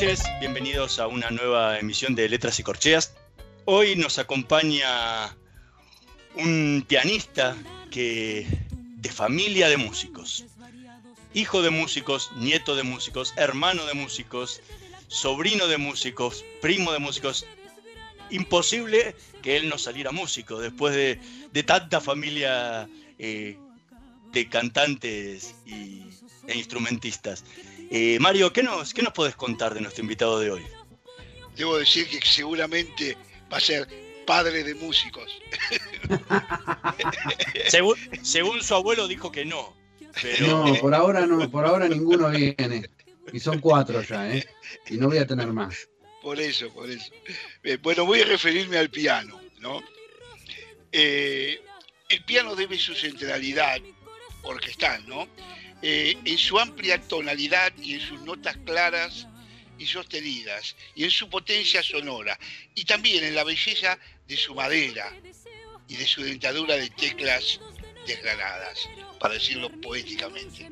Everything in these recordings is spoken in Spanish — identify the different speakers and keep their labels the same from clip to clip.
Speaker 1: Dobri.
Speaker 2: bienvenidos a una nueva emisión de Letras y Corcheas. Hoy nos acompaña un pianista que de familia de músicos, hijo de músicos, nieto de músicos, hermano de músicos, sobrino de músicos, primo de músicos. Imposible que él no saliera músico después de, tanta familia eh, de cantantes y, e instrumentistas. Eh, Mario, ¿qué nos, ¿qué nos podés contar de nuestro invitado de hoy?
Speaker 3: Debo decir que seguramente va a ser padre de músicos.
Speaker 2: según, su abuelo dijo que no.
Speaker 4: No, por ahora no, por ahora ninguno viene. Y son cuatro ya, ¿eh? Y no voy a tener más.
Speaker 3: Por eso, por eso. Eh, bueno, voy a referirme al piano, ¿no? Eh, el piano debe su centralidad orquestal, ¿no? Eh, en su amplia tonalidad y en sus notas claras y sostenidas, y en su potencia sonora, y también en la belleza de su madera y de su dentadura de teclas desgranadas, para decirlo poéticamente.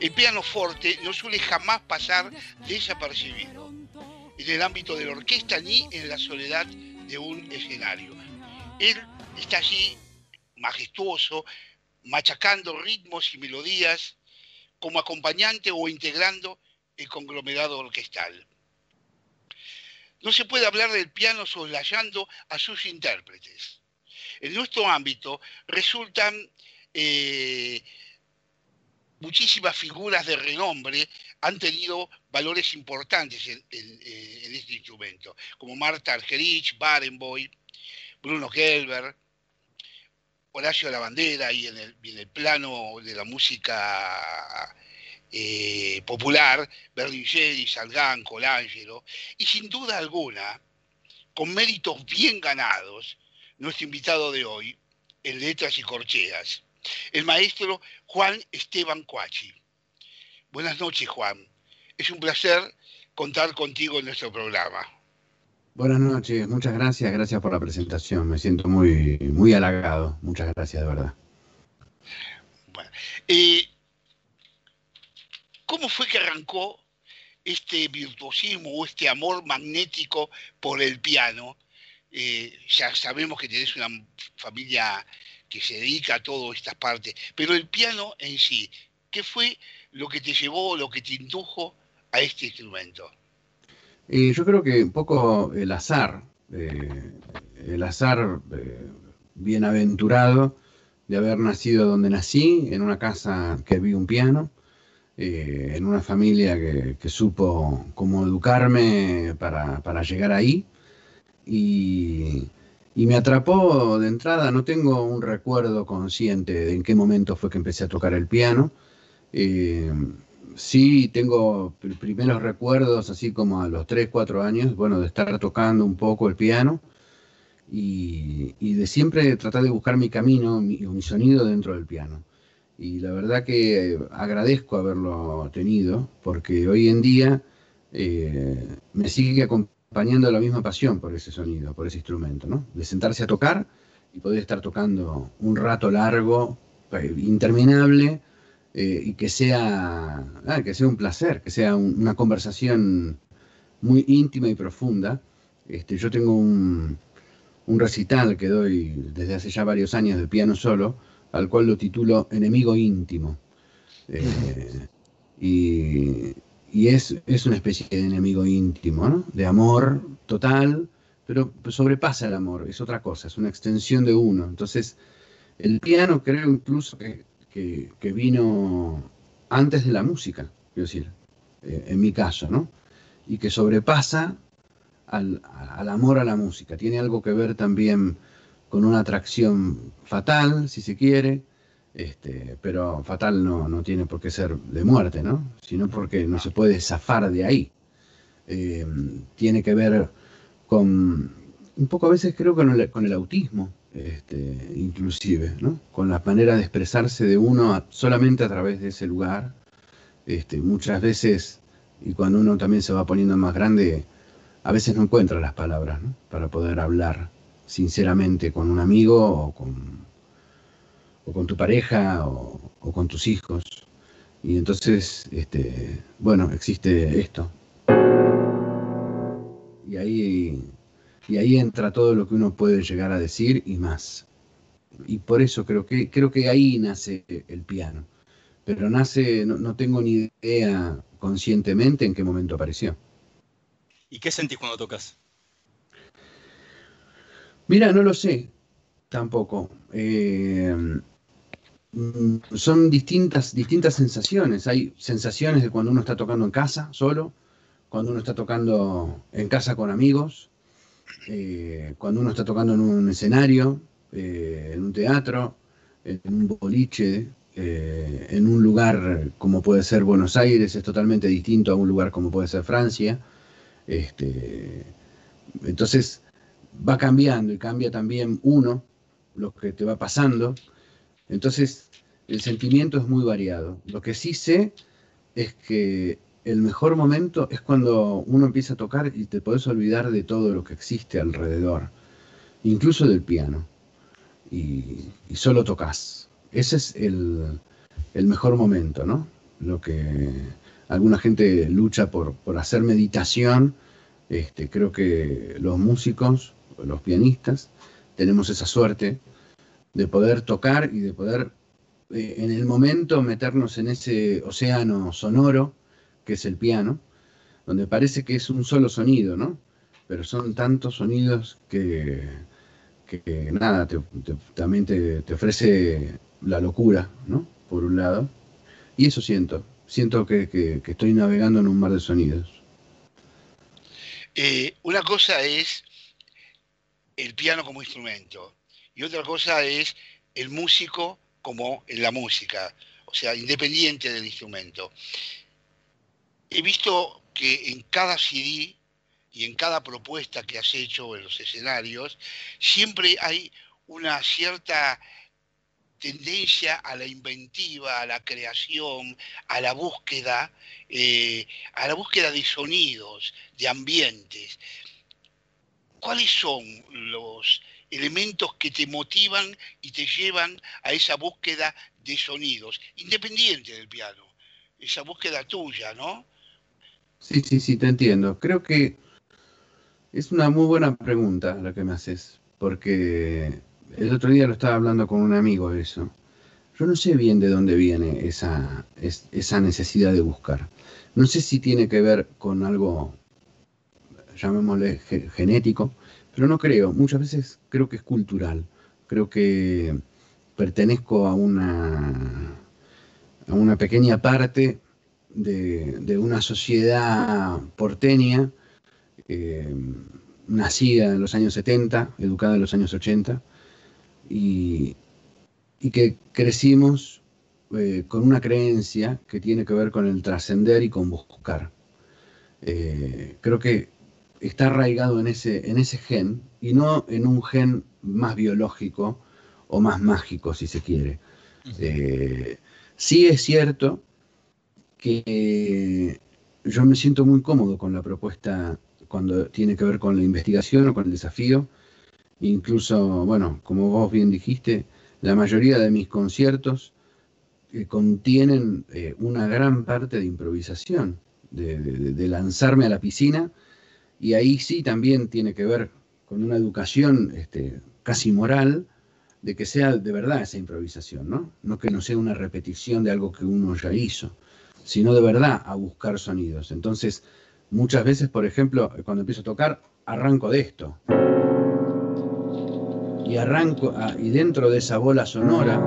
Speaker 3: El piano forte no suele jamás pasar desapercibido en el ámbito de la orquesta ni en la soledad de un escenario. Él está allí majestuoso, machacando ritmos y melodías como acompañante o integrando el conglomerado orquestal. No se puede hablar del piano soslayando a sus intérpretes. En nuestro ámbito resultan eh, muchísimas figuras de renombre han tenido valores importantes en, eh, este instrumento, como Marta Argerich, Barenboim, Bruno Gelber, Horacio la Bandera y en el, plano de la música eh, popular, Berlingeri, Salgán, Colangelo, y sin duda alguna, con méritos bien ganados, nuestro invitado de hoy, en Letras y Corcheas, el maestro Juan Esteban Cuachi. Buenas noches, Juan. Es un placer contar contigo en nuestro programa.
Speaker 4: Buenas noches, muchas gracias, gracias por la presentación. Me siento muy, muy halagado. Muchas gracias, de verdad.
Speaker 3: Bueno, eh, ¿Cómo fue que arrancó este virtuosismo o este amor magnético por el piano? Eh, ya sabemos que tienes una familia que se dedica a todas estas partes, pero el piano en sí, ¿qué fue lo que te llevó, lo que te indujo a este instrumento?
Speaker 4: Yo creo que un poco el azar, eh, el azar eh, bienaventurado de haber nacido donde nací, en una casa que vi un piano, eh, en una familia que, supo cómo educarme para, llegar ahí. Y, me atrapó de entrada, no tengo un recuerdo consciente de en qué momento fue que empecé a tocar el piano sí tengo primeros recuerdos, así como a los 3, 4 años, bueno, de estar tocando un poco el piano y, de siempre tratar de buscar mi camino, mi, mi, sonido dentro del piano. Y la verdad que agradezco haberlo tenido, porque hoy en día eh, me sigue acompañando la misma pasión por ese sonido, por ese instrumento, ¿no? De sentarse a tocar y poder estar tocando un rato largo, eh, interminable, eh, y que sea, ah, que sea un placer, que sea una conversación muy íntima y profunda. Este, yo tengo un, recital que doy desde hace ya varios años de piano solo, al cual lo titulo Enemigo íntimo. Eh, y, y es, es, una especie de enemigo íntimo, ¿no? De amor total, pero sobrepasa el amor, es otra cosa, es una extensión de uno. Entonces, el piano creo incluso que, que, vino antes de la música, quiero decir, eh, en mi caso, ¿no? Y que sobrepasa al, al, amor a la música. Tiene algo que ver también con una atracción fatal, si se quiere, este, pero fatal no, no, tiene por qué ser de muerte, ¿no? Sino porque no se puede zafar de ahí. Eh, tiene que ver con, un poco a veces creo con el, con el autismo, este, inclusive, ¿no? Con la manera de expresarse de uno solamente a través de ese lugar. Este, muchas veces, y cuando uno también se va poniendo más grande, a veces no encuentra las palabras ¿no? para poder hablar sinceramente con un amigo o con o con tu pareja o, con tus hijos. Y entonces, este, bueno, existe esto. Y ahí, y ahí entra todo lo que uno puede llegar a decir y más. Y por eso creo que, creo que ahí nace el piano. Pero nace, no, no tengo ni idea conscientemente en qué momento apareció.
Speaker 2: ¿Y qué sentís cuando tocas?
Speaker 4: Mira, no lo sé tampoco. Eh, son distintas, distintas sensaciones. Hay sensaciones de cuando uno está tocando en casa, solo, cuando uno está tocando en casa con amigos, eh, cuando uno está tocando en un escenario, eh, en un teatro, en un boliche, eh, en un lugar como puede ser Buenos Aires, es totalmente distinto a un lugar como puede ser Francia. Este, entonces va cambiando y cambia también uno, lo que te va pasando. Entonces, el sentimiento es muy variado. Lo que sí sé es que el mejor momento es cuando uno empieza a tocar y te puedes olvidar de todo lo que existe alrededor, incluso del piano, y, solo tocas. Ese es el, mejor momento, ¿no? Lo que alguna gente lucha por, hacer meditación, este, creo que los músicos, los pianistas, tenemos esa suerte de poder tocar y de poder eh, en el momento meternos en ese océano sonoro que es el piano, donde parece que es un solo sonido, ¿no? Pero son tantos sonidos que, que, nada, también te, ofrece la locura, ¿no? Por un lado. Y eso siento, siento que, estoy navegando en un mar de sonidos.
Speaker 3: Eh, una cosa es el piano como instrumento y otra cosa es el músico como en la música, o sea, independiente del instrumento. He visto que en cada CD y en cada propuesta que has hecho en los escenarios, siempre hay una cierta tendencia a la inventiva, a la creación, a la búsqueda, eh, a la búsqueda de sonidos, de ambientes. ¿Cuáles son los elementos que te motivan y te llevan a esa búsqueda de sonidos, independiente del piano, esa búsqueda tuya, ¿no?
Speaker 4: Sí, sí, sí, te entiendo. Creo que es una muy buena pregunta la que me haces, porque el otro día lo estaba hablando con un amigo de eso. Yo no sé bien de dónde viene esa, esa necesidad de buscar. No sé si tiene que ver con algo, llamémosle genético, pero no creo, muchas veces creo que es cultural, creo que pertenezco a una, a una pequeña parte de, una sociedad porteña, eh, nacida en los años 70, educada en los años 80, y, que crecimos eh, con una creencia que tiene que ver con el trascender y con buscar. Eh, creo que está arraigado en ese, en ese gen y no en un gen más biológico o más mágico, si se quiere. Eh, sí es cierto que yo me siento muy cómodo con la propuesta cuando tiene que ver con la investigación o con el desafío. Incluso, bueno, como vos bien dijiste, la mayoría de mis conciertos eh, contienen eh, una gran parte de improvisación, de lanzarme a la piscina y ahí sí también tiene que ver con una educación este, casi moral de que sea de verdad esa improvisación, ¿no? No que no sea una repetición de algo que uno ya hizo. Sino de verdad a buscar sonidos. Entonces, muchas veces, por ejemplo, cuando empiezo a tocar, arranco de esto. Y arranco, ah, y dentro de esa bola sonora,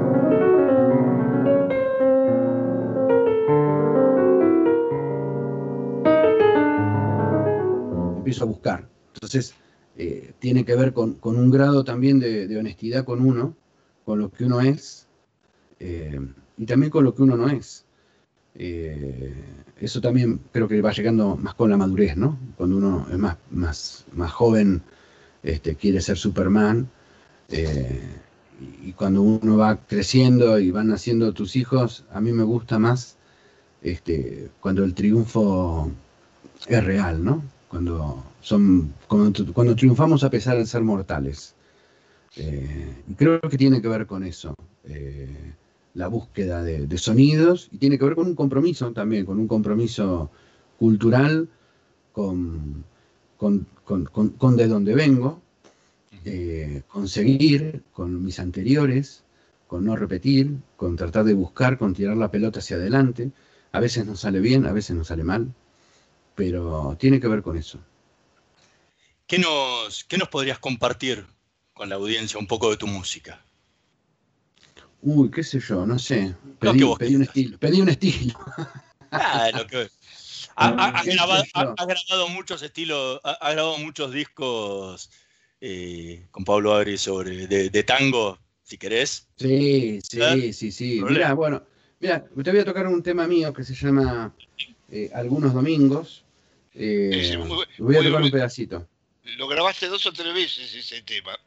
Speaker 4: empiezo a buscar. Entonces, eh, tiene que ver con, un grado también de, honestidad con uno, con lo que uno es, eh, y también con lo que uno no es. Eh, eso también creo que va llegando más con la madurez, ¿no? Cuando uno es más, más, más joven, este, quiere ser Superman, y cuando uno va creciendo y van naciendo tus hijos, a mí me gusta más este, cuando el triunfo es real, ¿no? Cuando son cuando, triunfamos a pesar de ser mortales. Eh, creo que tiene que ver con eso, eh, la búsqueda de, sonidos, y tiene que ver con un compromiso también, con un compromiso cultural, con, con, de donde vengo, eh, con seguir, con mis anteriores, con no repetir, con tratar de buscar, con tirar la pelota hacia adelante. A veces nos sale bien, a veces nos sale mal, pero tiene que ver con eso.
Speaker 2: ¿Qué nos, ¿Qué nos podrías compartir con la audiencia un poco de tu música?
Speaker 4: Uy, qué sé yo, no sé. Pedí, un estilo. Pedí un estilo.
Speaker 2: Ah, lo que... Ha, grabado, muchos estilos, ha, grabado muchos discos eh, con Pablo Agri sobre de, tango, si querés.
Speaker 4: Sí, sí, ¿Eh? sí, sí. Mira, bueno, mira, te voy a tocar un tema mío que se llama eh, Algunos Domingos. voy a tocar un pedacito.
Speaker 3: Lo grabaste dos o tres veces ese tema.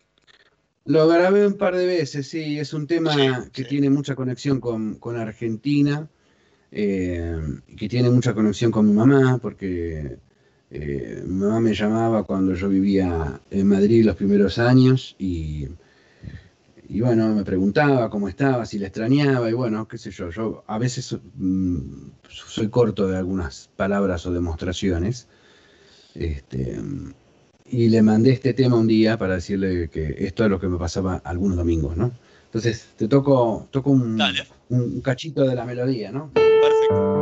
Speaker 4: Lo grabé un par de veces, sí, es un tema que tiene mucha conexión con, Argentina, eh, que tiene mucha conexión con mi mamá, porque eh, mi mamá me llamaba cuando yo vivía en Madrid los primeros años y, y bueno, me preguntaba cómo estaba, si la extrañaba y bueno, qué sé yo, yo a veces mm, soy corto de algunas palabras o demostraciones. Este, y le mandé este tema un día para decirle que esto es lo que me pasaba algunos domingos, ¿no? Entonces, te toco, toco un, un cachito de la melodía, ¿no? Perfecto.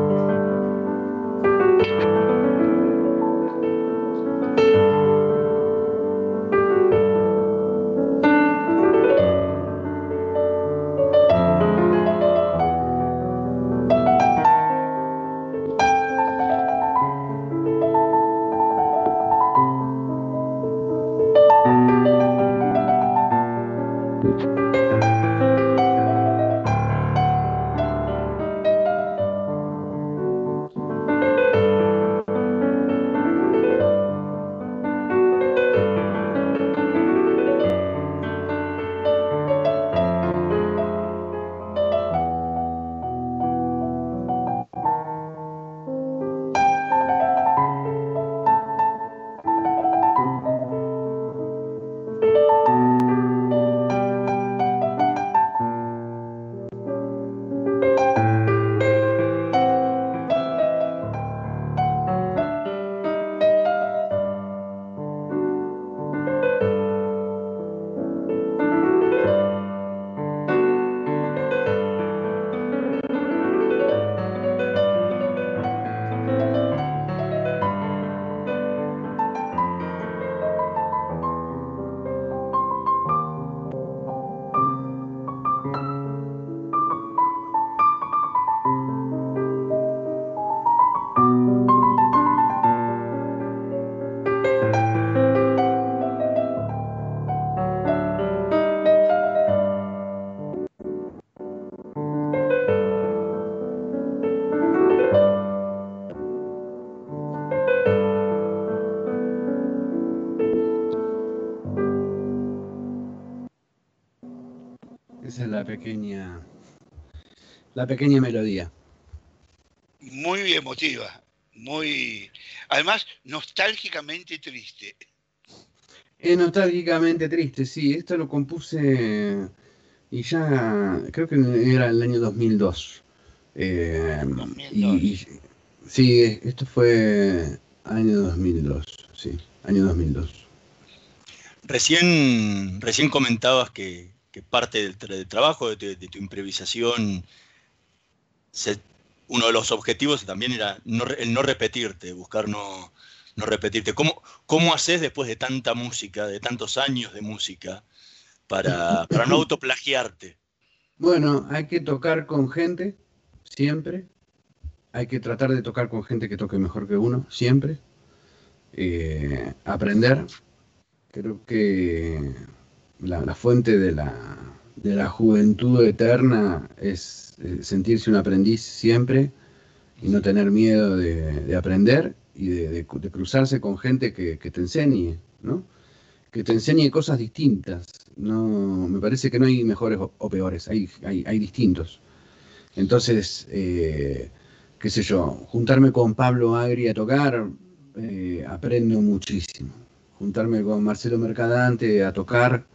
Speaker 4: Pequeña, la pequeña melodía.
Speaker 3: Muy emotiva, muy, además nostálgicamente triste.
Speaker 4: Es nostálgicamente triste, sí. Esto lo compuse y ya creo que era el año 2002. Eh, y, sí, esto fue año 2002, sí, año 2002.
Speaker 2: Recién, recién comentabas que, que parte del, trabajo, de tu, improvisación, uno de los objetivos también era el no repetirte, buscar no, repetirte. ¿Cómo, ¿Cómo haces después de tanta música, de tantos años de música, para, para no autoplagiarte?
Speaker 4: Bueno, hay que tocar con gente, siempre. Hay que tratar de tocar con gente que toque mejor que uno, siempre. Eh, aprender. Creo que la, fuente de la, de la, juventud eterna es eh, sentirse un aprendiz siempre y no tener miedo de, aprender y de, cruzarse con gente que, te enseñe, ¿no? Que te enseñe cosas distintas. No, me parece que no hay mejores o, peores, hay, hay, distintos. Entonces, eh, qué sé yo, juntarme con Pablo Agri a tocar, eh, aprendo muchísimo. Juntarme con Marcelo Mercadante a tocar,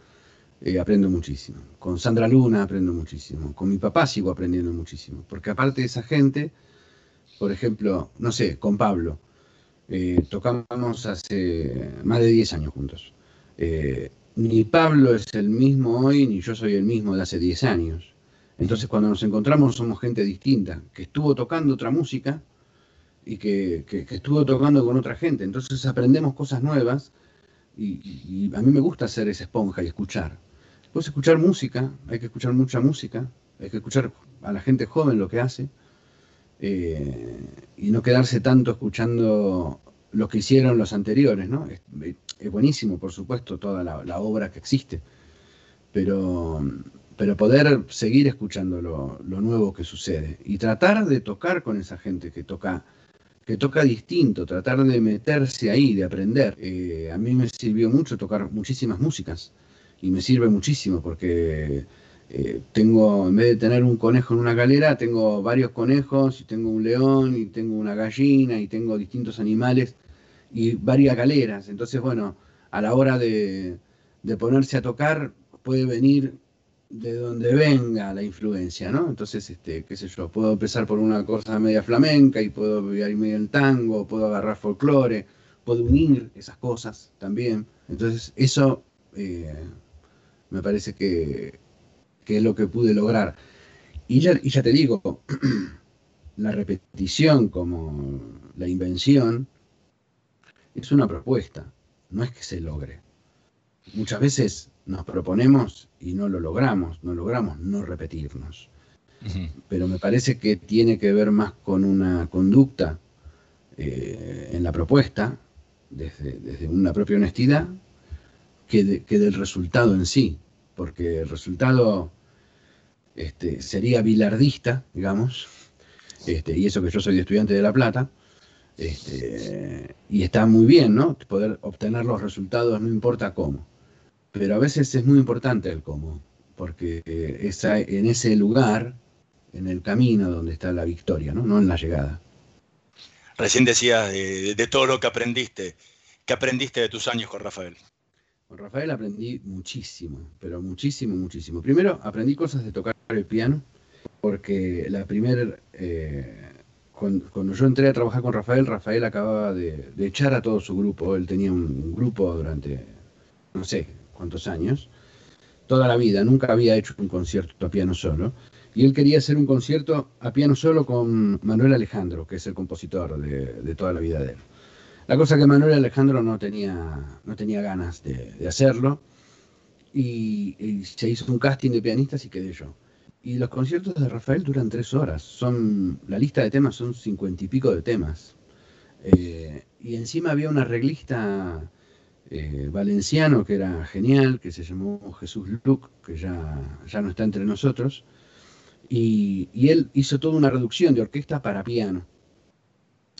Speaker 4: eh, aprendo muchísimo. Con Sandra Luna aprendo muchísimo. Con mi papá sigo aprendiendo muchísimo. Porque aparte de esa gente, por ejemplo, no sé, con Pablo, eh, tocamos hace más de 10 años juntos. Eh, ni Pablo es el mismo hoy, ni yo soy el mismo de hace 10 años. Entonces cuando nos encontramos somos gente distinta, que estuvo tocando otra música y que, que estuvo tocando con otra gente. Entonces aprendemos cosas nuevas y, a mí me gusta ser esa esponja y escuchar. Puedes escuchar música, hay que escuchar mucha música, hay que escuchar a la gente joven lo que hace eh, y no quedarse tanto escuchando lo que hicieron los anteriores, ¿no? Es, buenísimo, por supuesto, toda la, obra que existe, pero, pero poder seguir escuchando lo, lo, nuevo que sucede y tratar de tocar con esa gente que toca que toca distinto, tratar de meterse ahí, de aprender. Eh, a mí me sirvió mucho tocar muchísimas músicas y me sirve muchísimo porque eh, tengo, en vez de tener un conejo en una galera, tengo varios conejos y tengo un león y tengo una gallina y tengo distintos animales y varias galeras. Entonces, bueno, a la hora de, de ponerse a tocar puede venir de donde venga la influencia, ¿no? Entonces, este, qué sé yo, puedo empezar por una cosa media flamenca y puedo ir medio en tango, puedo agarrar folclore, puedo unir esas cosas también. Entonces, eso eh, me parece que, es lo que pude lograr. Y ya, y ya te digo, la repetición como la invención es una propuesta, no es que se logre. Muchas veces nos proponemos y no lo logramos, no logramos no repetirnos. Pero me parece que tiene que ver más con una conducta eh, en la propuesta, desde, una propia honestidad, que, del resultado en sí, porque el resultado este, sería bilardista, digamos, este, y eso que yo soy estudiante de La Plata, este, y está muy bien, ¿no? Poder obtener los resultados no importa cómo pero a veces es muy importante el cómo, porque esa, en ese lugar, en el camino donde está la victoria, no, no en la llegada.
Speaker 2: Recién decías de, todo lo que aprendiste. ¿Qué aprendiste de tus años con Rafael?
Speaker 4: Con Rafael aprendí muchísimo, pero muchísimo, muchísimo. Primero aprendí cosas de tocar el piano, porque la primera, eh, cuando, yo entré a trabajar con Rafael, Rafael acababa de, echar a todo su grupo. Él tenía un grupo durante, no sé, cuántos años, toda la vida, nunca había hecho un concierto a piano solo, y él quería hacer un concierto a piano solo con Manuel Alejandro, que es el compositor de, toda la vida de él. La cosa que Manuel Alejandro no tenía, no tenía ganas de, hacerlo, y, se hizo un casting de pianistas y quedé yo. Y los conciertos de Rafael duran tres horas, son, la lista de temas son cincuenta y pico de temas. Eh, y encima había una arreglista eh, valenciano que era genial, que se llamó Jesús Luc, que ya, ya no está entre nosotros, y, él hizo toda una reducción de orquesta para piano.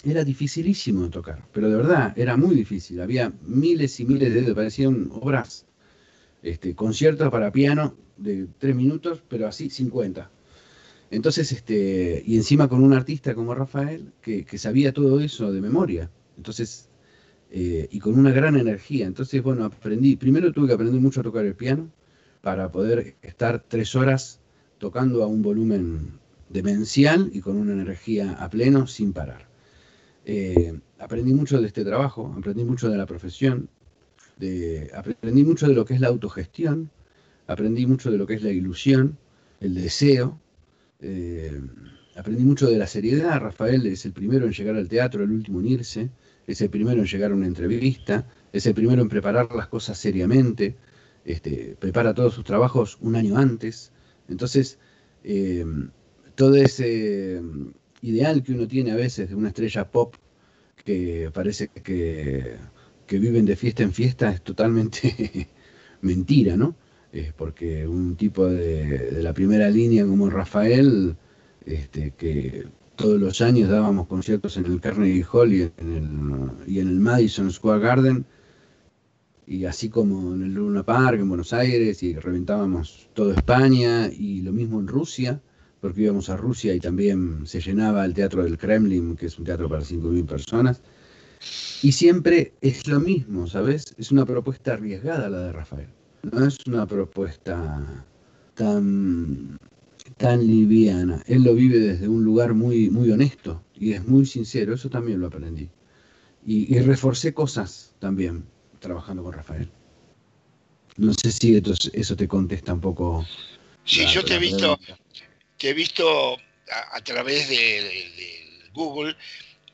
Speaker 4: Era dificilísimo de tocar, pero de verdad era muy difícil. Había miles y miles de parecían obras, este, conciertos para piano de tres minutos, pero así 50. Entonces, este, y encima con un artista como Rafael, que, que sabía todo eso de memoria. Entonces, eh, y con una gran energía. Entonces, bueno, aprendí, primero tuve que aprender mucho a tocar el piano para poder estar tres horas tocando a un volumen demencial y con una energía a pleno sin parar. Eh, aprendí mucho de este trabajo, aprendí mucho de la profesión, aprendí mucho de lo que es la autogestión, aprendí mucho de lo que es la ilusión, el deseo, eh, aprendí mucho de la seriedad. Rafael es el primero en llegar al teatro, el último en irse, es el primero en llegar a una entrevista, es el primero en preparar las cosas seriamente, este, prepara todos sus trabajos un año antes. Entonces, eh, todo ese ideal que uno tiene a veces de una estrella pop que parece que, que viven de fiesta en fiesta es totalmente mentira, ¿no? porque un tipo de, la primera línea como Rafael, este, que todos los años dábamos conciertos en el Carnegie Hall y en el, y en el Madison Square Garden, y así como en el Luna Park, en Buenos Aires, y reventábamos toda España, y lo mismo en Rusia, porque íbamos a Rusia y también se llenaba el Teatro del Kremlin, que es un teatro para 5.000 personas. Y siempre es lo mismo, ¿sabes? Es una propuesta arriesgada la de Rafael no es una propuesta tan, tan liviana. Él lo vive desde un lugar muy, muy honesto y es muy sincero, eso también lo aprendí. Y, reforcé cosas también trabajando con Rafael. No sé si eso te contesta un poco.
Speaker 3: Sí, yo te he visto, he visto a, través de Google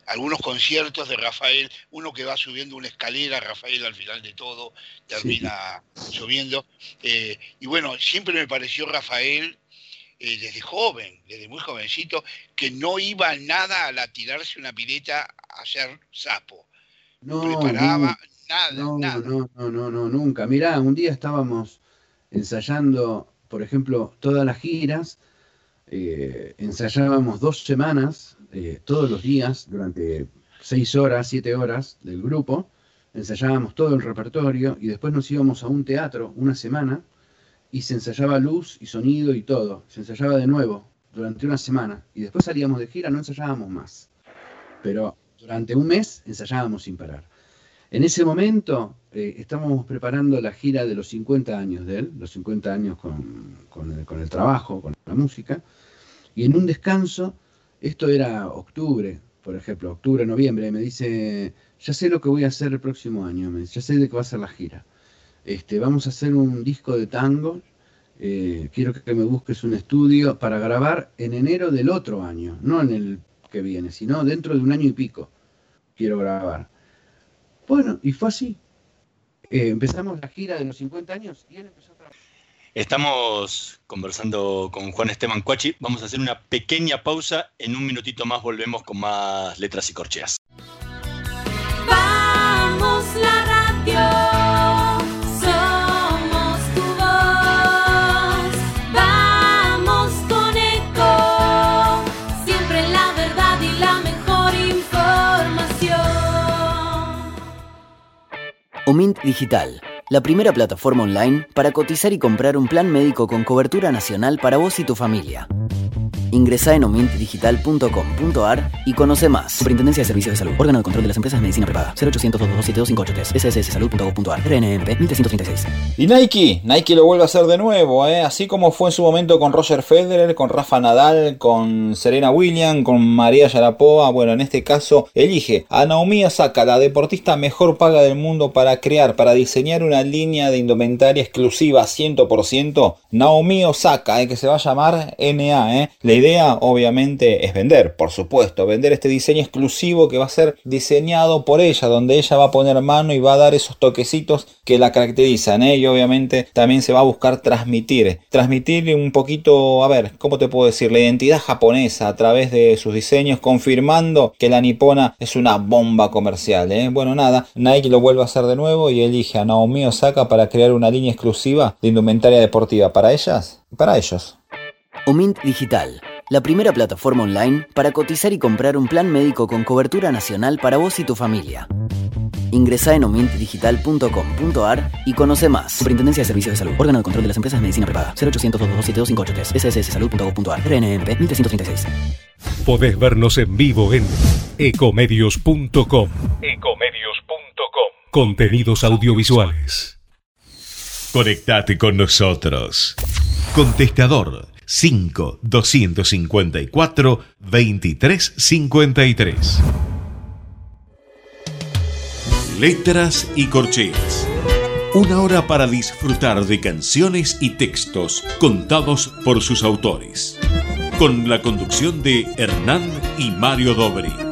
Speaker 3: algunos conciertos de Rafael, uno que va subiendo una escalera, Rafael al final de todo termina subiendo. Eh, y bueno, siempre me pareció Rafael eh, desde joven, desde muy jovencito, que no iba nada a la tirarse una pileta a hacer sapo.
Speaker 4: No, preparaba nada, no, nada. No, no, no, no, nunca. Mirá, un día estábamos ensayando, por ejemplo, todas las giras, eh, ensayábamos dos semanas eh, todos los días, durante seis horas, siete horas del grupo, ensayábamos todo el repertorio y después nos íbamos a un teatro una semana y se ensayaba luz y sonido y todo. Se ensayaba de nuevo durante una semana y después salíamos de gira, no ensayábamos más. Pero durante un mes ensayábamos sin parar. En ese momento eh, estábamos preparando la gira de los 50 años de él, los 50 años con, el, con el trabajo, con la música, y en un descanso esto era octubre, por ejemplo, octubre, noviembre, me dice, ya sé lo que voy a hacer el próximo año, ya sé de qué va a ser la gira. Este, vamos a hacer un disco de tango, eh, quiero que me busques un estudio para grabar en enero del otro año, no en el que viene, sino dentro de un año y pico quiero grabar. Bueno, y fue así. Eh, empezamos la gira de los 50 años y él empezó a trabajar.
Speaker 2: Estamos conversando con Juan Esteban Cuachi. Vamos a hacer una pequeña pausa. En un minutito más volvemos con más letras y corcheas.
Speaker 5: Omint Digital la primera plataforma online para cotizar y comprar un plan médico con cobertura nacional para vos y tu familia. Ingresa en omintdigital.com.ar y conoce más. Superintendencia de Servicios de Salud. Órgano de control de las empresas de medicina prepaga. 0800 227 sssalud.gov.ar. RNMP 1336.
Speaker 6: Y Nike, Nike lo vuelve a hacer de nuevo, ¿eh? así como fue en su momento con Roger Federer, con Rafa Nadal, con Serena Williams, con María Yarapoa. Bueno, en este caso elige a Naomi Osaka, la deportista mejor paga del mundo para crear, para diseñar una línea de indumentaria exclusiva 100%. Naomi Osaka, ¿eh? que se va a llamar NA. ¿eh? Idea obviamente es vender, por supuesto, vender este diseño exclusivo que va a ser diseñado por ella, donde ella va a poner mano y va a dar esos toquecitos que la caracterizan. ¿eh? Y obviamente también se va a buscar transmitir, transmitir un poquito, a ver, ¿cómo te puedo decir? La identidad japonesa a través de sus diseños, confirmando que la nipona es una bomba comercial. ¿eh? Bueno, nada, Nike lo vuelve a hacer de nuevo y elige a Naomi Osaka para crear una línea exclusiva de indumentaria deportiva para ellas y para ellos.
Speaker 5: Omint Digital, la primera plataforma online para cotizar y comprar un plan médico con cobertura nacional para vos y tu familia. Ingresa en omintdigital.com.ar y conoce más. Superintendencia de Servicios de Salud. Órgano de control de las empresas de medicina prepaga. 0800 227 sssalud.gov.ar. RNMP 1336.
Speaker 1: Podés vernos en vivo en ecomedios.com.
Speaker 7: Ecomedios.com.
Speaker 1: Contenidos audiovisuales. Conectate con nosotros. Contestador 5 254 2353. Letras y corcheas. Una hora para disfrutar de canciones y textos contados por sus autores. con la conducción de Hernán y Mario Dobri.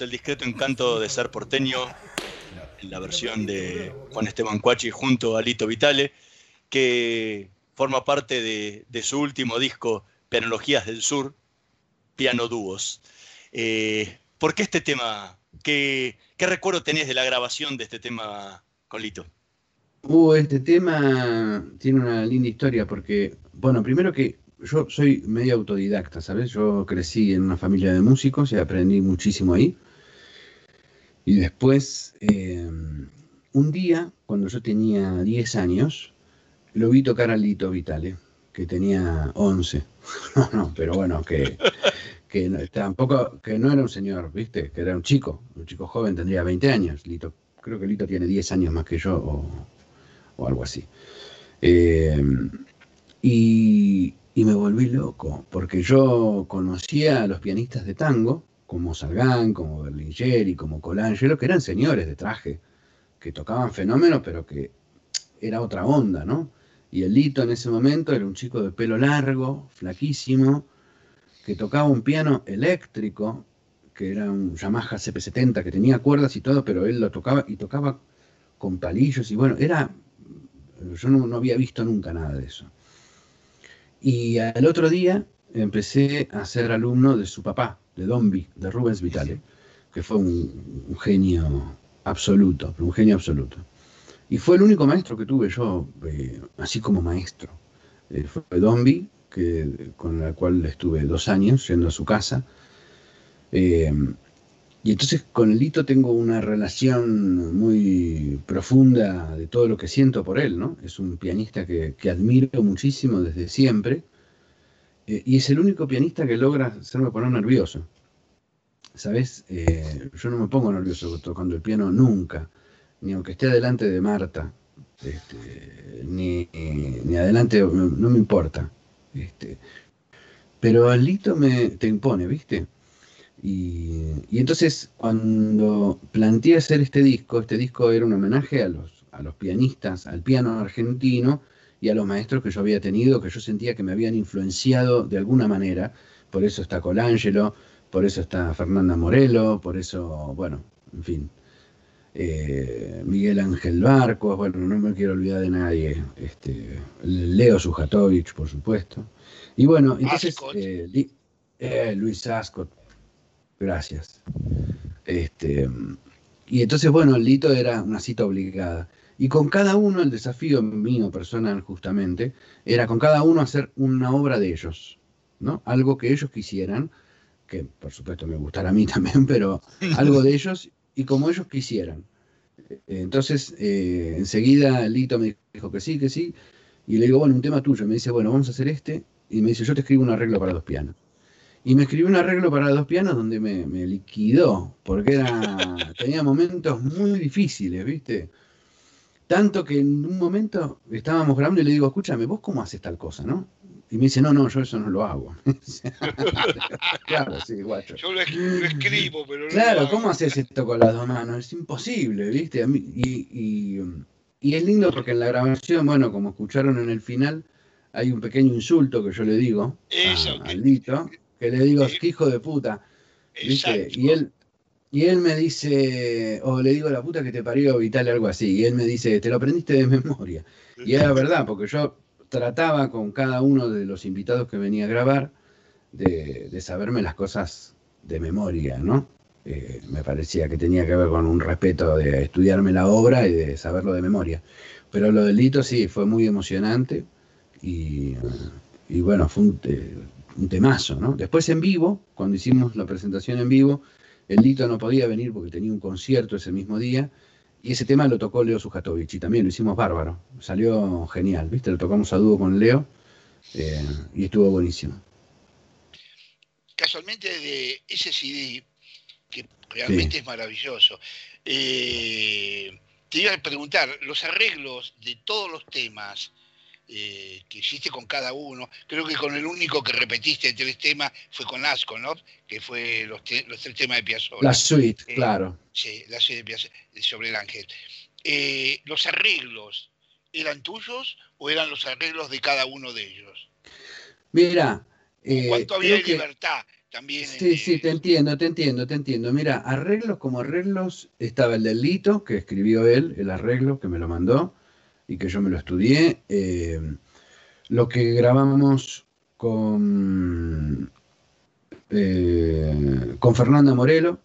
Speaker 2: El discreto encanto de ser porteño en la versión de Juan Esteban Cuachi junto a Lito Vitale, que forma parte de, de su último disco, Pianologías del Sur, Piano Dúos. Eh, ¿Por qué este tema? ¿Qué, ¿Qué recuerdo tenés de la grabación de este tema con Lito?
Speaker 4: Uh, este tema tiene una linda historia porque, bueno, primero que yo soy medio autodidacta, ¿sabes? Yo crecí en una familia de músicos y aprendí muchísimo ahí. Y después, eh, un día, cuando yo tenía 10 años, lo vi tocar a Lito Vitale, que tenía 11. No, no, pero bueno, que, que no- tampoco, que no era un señor, ¿viste? Que era un chico, un chico joven, tendría 20 años. Lito, creo que Lito tiene 10 años más que yo, o, algo así. Y, y me volví loco, porque yo conocía a los pianistas de tango, como Salgán, como Berlingeri, como Colangelo, que eran señores de traje, que tocaban fenómenos, pero que era otra onda, ¿no? Y el Lito en ese momento era un chico de pelo largo, flaquísimo, que tocaba un piano eléctrico, que era un Yamaha CP70, que tenía cuerdas y todo, pero él lo tocaba y tocaba con palillos y bueno, era, yo no había visto nunca nada de eso. Y al otro día empecé a ser alumno de su papá, de Dombi, de Rubens Vitale, que fue un, un genio absoluto, un genio absoluto. Y fue el único maestro que tuve yo, eh, así como maestro. Eh, fue Dombi, que, con la cual estuve dos años yendo a su casa. Eh, y entonces con Lito tengo una relación muy profunda de todo lo que siento por él, ¿no? Es un pianista que, que admiro muchísimo desde siempre. Eh, y es el único pianista que logra hacerme poner nervioso. ¿Sabes? Eh, yo no me pongo nervioso tocando el piano nunca, ni aunque esté adelante de Marta, este, ni, ni adelante, no, me importa. Este, pero Lito me, te impone, ¿viste? Y, y entonces cuando planteé hacer este disco, este disco era un homenaje a los, a los pianistas, al piano argentino y a los maestros que yo había tenido, que yo sentía que me habían influenciado de alguna manera. Por eso está Colangelo, por eso está Fernanda Morelo, por eso, bueno, en fin, eh, Miguel Ángel Barcos, bueno, no me quiero olvidar de nadie, este, Leo Sujatovich, por supuesto. Y bueno, entonces, eh, Li- eh, Luis Ascot, gracias. Este, y entonces, bueno, el Lito era una cita obligada. Y con cada uno, el desafío mío personal justamente, era con cada uno hacer una obra de ellos, ¿no? Algo que ellos quisieran, que por supuesto me gustara a mí también, pero algo de ellos y como ellos quisieran. Entonces, eh, enseguida Lito me dijo que sí, que sí, y le digo, bueno, un tema tuyo. Me dice, bueno, vamos a hacer este, y me dice, yo te escribo un arreglo para dos pianos. Y me escribió un arreglo para dos pianos donde me, me liquidó, porque era, tenía momentos muy difíciles, ¿viste? Tanto que en un momento estábamos grabando y le digo, escúchame, ¿vos cómo haces tal cosa, no? Y me dice, no, no, yo eso no lo hago. claro, sí, guacho.
Speaker 3: Yo lo, es- escribo, pero no lo
Speaker 4: Claro,
Speaker 3: hago.
Speaker 4: ¿cómo haces esto con las dos manos? Es imposible, ¿viste? Y, y, y es lindo porque en la grabación, bueno, como escucharon en el final, hay un pequeño insulto que yo le digo
Speaker 3: Eso,
Speaker 4: a,
Speaker 3: que-
Speaker 4: al Lito, que le digo. "Qué hijo de puta, ¿viste?
Speaker 3: Exacto.
Speaker 4: Y él, y él me dice, o le digo la puta que te parió Vital, algo así, y él me dice, te lo aprendiste de memoria. Y era verdad, porque yo trataba con cada uno de los invitados que venía a grabar de, de saberme las cosas de memoria, ¿no? Eh, me parecía que tenía que ver con un respeto de estudiarme la obra y de saberlo de memoria. Pero lo del Lito sí, fue muy emocionante y, y bueno, fue un, te- un temazo, ¿no? Después en vivo, cuando hicimos la presentación en vivo, el Lito no podía venir porque tenía un concierto ese mismo día y ese tema lo tocó Leo Sujatovich y también lo hicimos bárbaro. Salió genial, ¿viste? Lo tocamos a dúo con Leo eh, y estuvo buenísimo.
Speaker 3: Casualmente de ese CD, que realmente es maravilloso, eh, te iba a preguntar, los arreglos de todos los temas eh, que hiciste con cada uno, creo que con el único que repetiste tres temas fue con Asco, ¿no? Que fue los, te- los tres temas de Piazzolla.
Speaker 4: La suite,
Speaker 3: Eh,
Speaker 4: claro.
Speaker 3: Sí, la serie de Piazzolla, sobre el ángel. Eh, ¿Los arreglos eran tuyos o eran los arreglos de cada uno de ellos?
Speaker 4: Mira,
Speaker 3: ¿Cuánto había
Speaker 4: que-
Speaker 3: libertad también?
Speaker 4: Sí, sí, te entiendo, te entiendo, te entiendo. Mira, arreglos como arreglos, estaba el del Lito, que escribió él, el arreglo, que me lo mandó y que yo me lo estudié. eh, lo que grabamos con, eh, con Fernanda Morelo,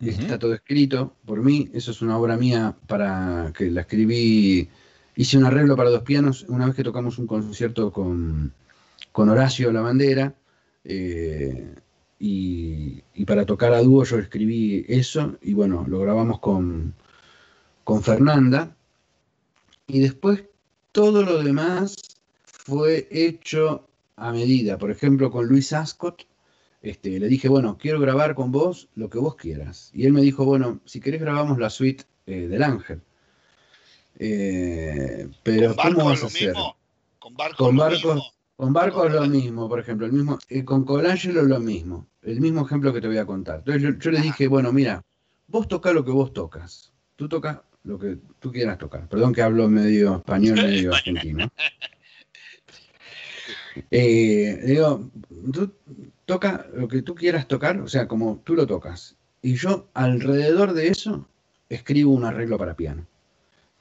Speaker 4: está todo escrito por mí. Eso es una obra mía para que la escribí. Hice un arreglo para dos pianos una vez que tocamos un concierto con, con Horacio La Bandera. eh, y, y para tocar a dúo yo escribí eso y bueno, lo grabamos con, con Fernanda. Y después todo lo demás fue hecho a medida. Por ejemplo, con Luis Ascot, este, le dije, bueno, quiero grabar con vos lo que vos quieras. Y él me dijo, bueno, si querés grabamos la suite eh, del Ángel. Eh, pero
Speaker 3: ¿Con
Speaker 4: ¿cómo vas a
Speaker 3: lo
Speaker 4: hacer?
Speaker 3: mismo? ¿Con barcos
Speaker 4: Con
Speaker 3: lo
Speaker 4: barcos,
Speaker 3: mismo?
Speaker 4: con barcos lo mismo, por ejemplo, el mismo, eh, con Colangelo lo mismo, el mismo ejemplo que te voy a contar. Entonces yo, yo le dije, bueno, mira, vos toca lo que vos tocas, tú tocas lo que tú quieras tocar. Perdón que hablo medio español, medio argentino. Eh, digo, tú toca lo que tú quieras tocar, o sea, como tú lo tocas. Y yo alrededor de eso escribo un arreglo para piano.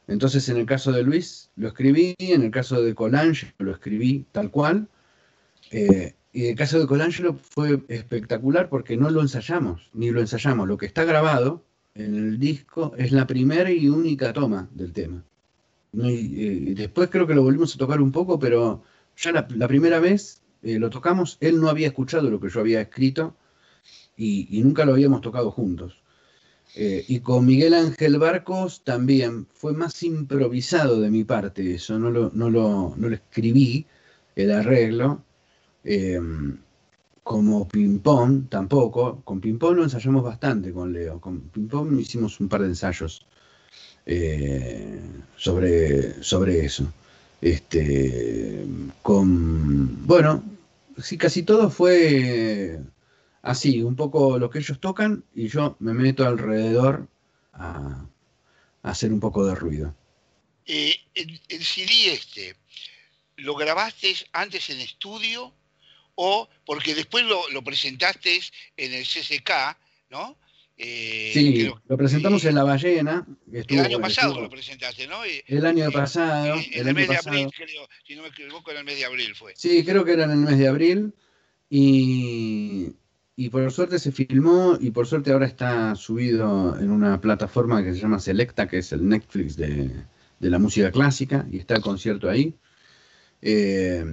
Speaker 4: Entonces, en el caso de Luis, lo escribí, en el caso de Colangelo, lo escribí tal cual. eh, y en el caso de Colangelo fue espectacular porque no lo ensayamos, ni lo ensayamos. Lo que está grabado en el disco es la primera y única toma del tema. Eh, después creo que lo volvimos a tocar un poco, pero ya la, primera vez eh, lo tocamos, él no había escuchado lo que yo había escrito y, y nunca lo habíamos tocado juntos. Eh, y con Miguel Ángel Barcos también fue más improvisado de mi parte eso, no lo, no lo, no lo escribí, el arreglo. Como ping-pong tampoco, con ping-pong lo ensayamos bastante con Leo, con ping-pong hicimos un par de ensayos eh, sobre, sobre eso. Este, con, bueno, sí, casi todo fue así, un poco lo que ellos tocan y yo me meto alrededor a, a hacer un poco de ruido.
Speaker 3: Eh, el, el CD este, ¿lo grabaste antes en estudio o porque después lo, lo presentaste en el CCK, ¿no? Eh,
Speaker 4: Sí, lo presentamos
Speaker 3: eh,
Speaker 4: en La Ballena.
Speaker 3: El año pasado
Speaker 4: estuvo-
Speaker 3: lo presentaste, ¿no? Eh,
Speaker 4: el año
Speaker 3: eh,
Speaker 4: pasado,
Speaker 3: en
Speaker 4: el
Speaker 3: el mes de abril, creo, si no me equivoco, en el mes de abril fue.
Speaker 4: Sí, creo que era en el mes de abril. Y, y por suerte se filmó y por suerte ahora está subido en una plataforma que se llama Selecta, que es el Netflix de, de la música clásica, y está el concierto ahí. Eh,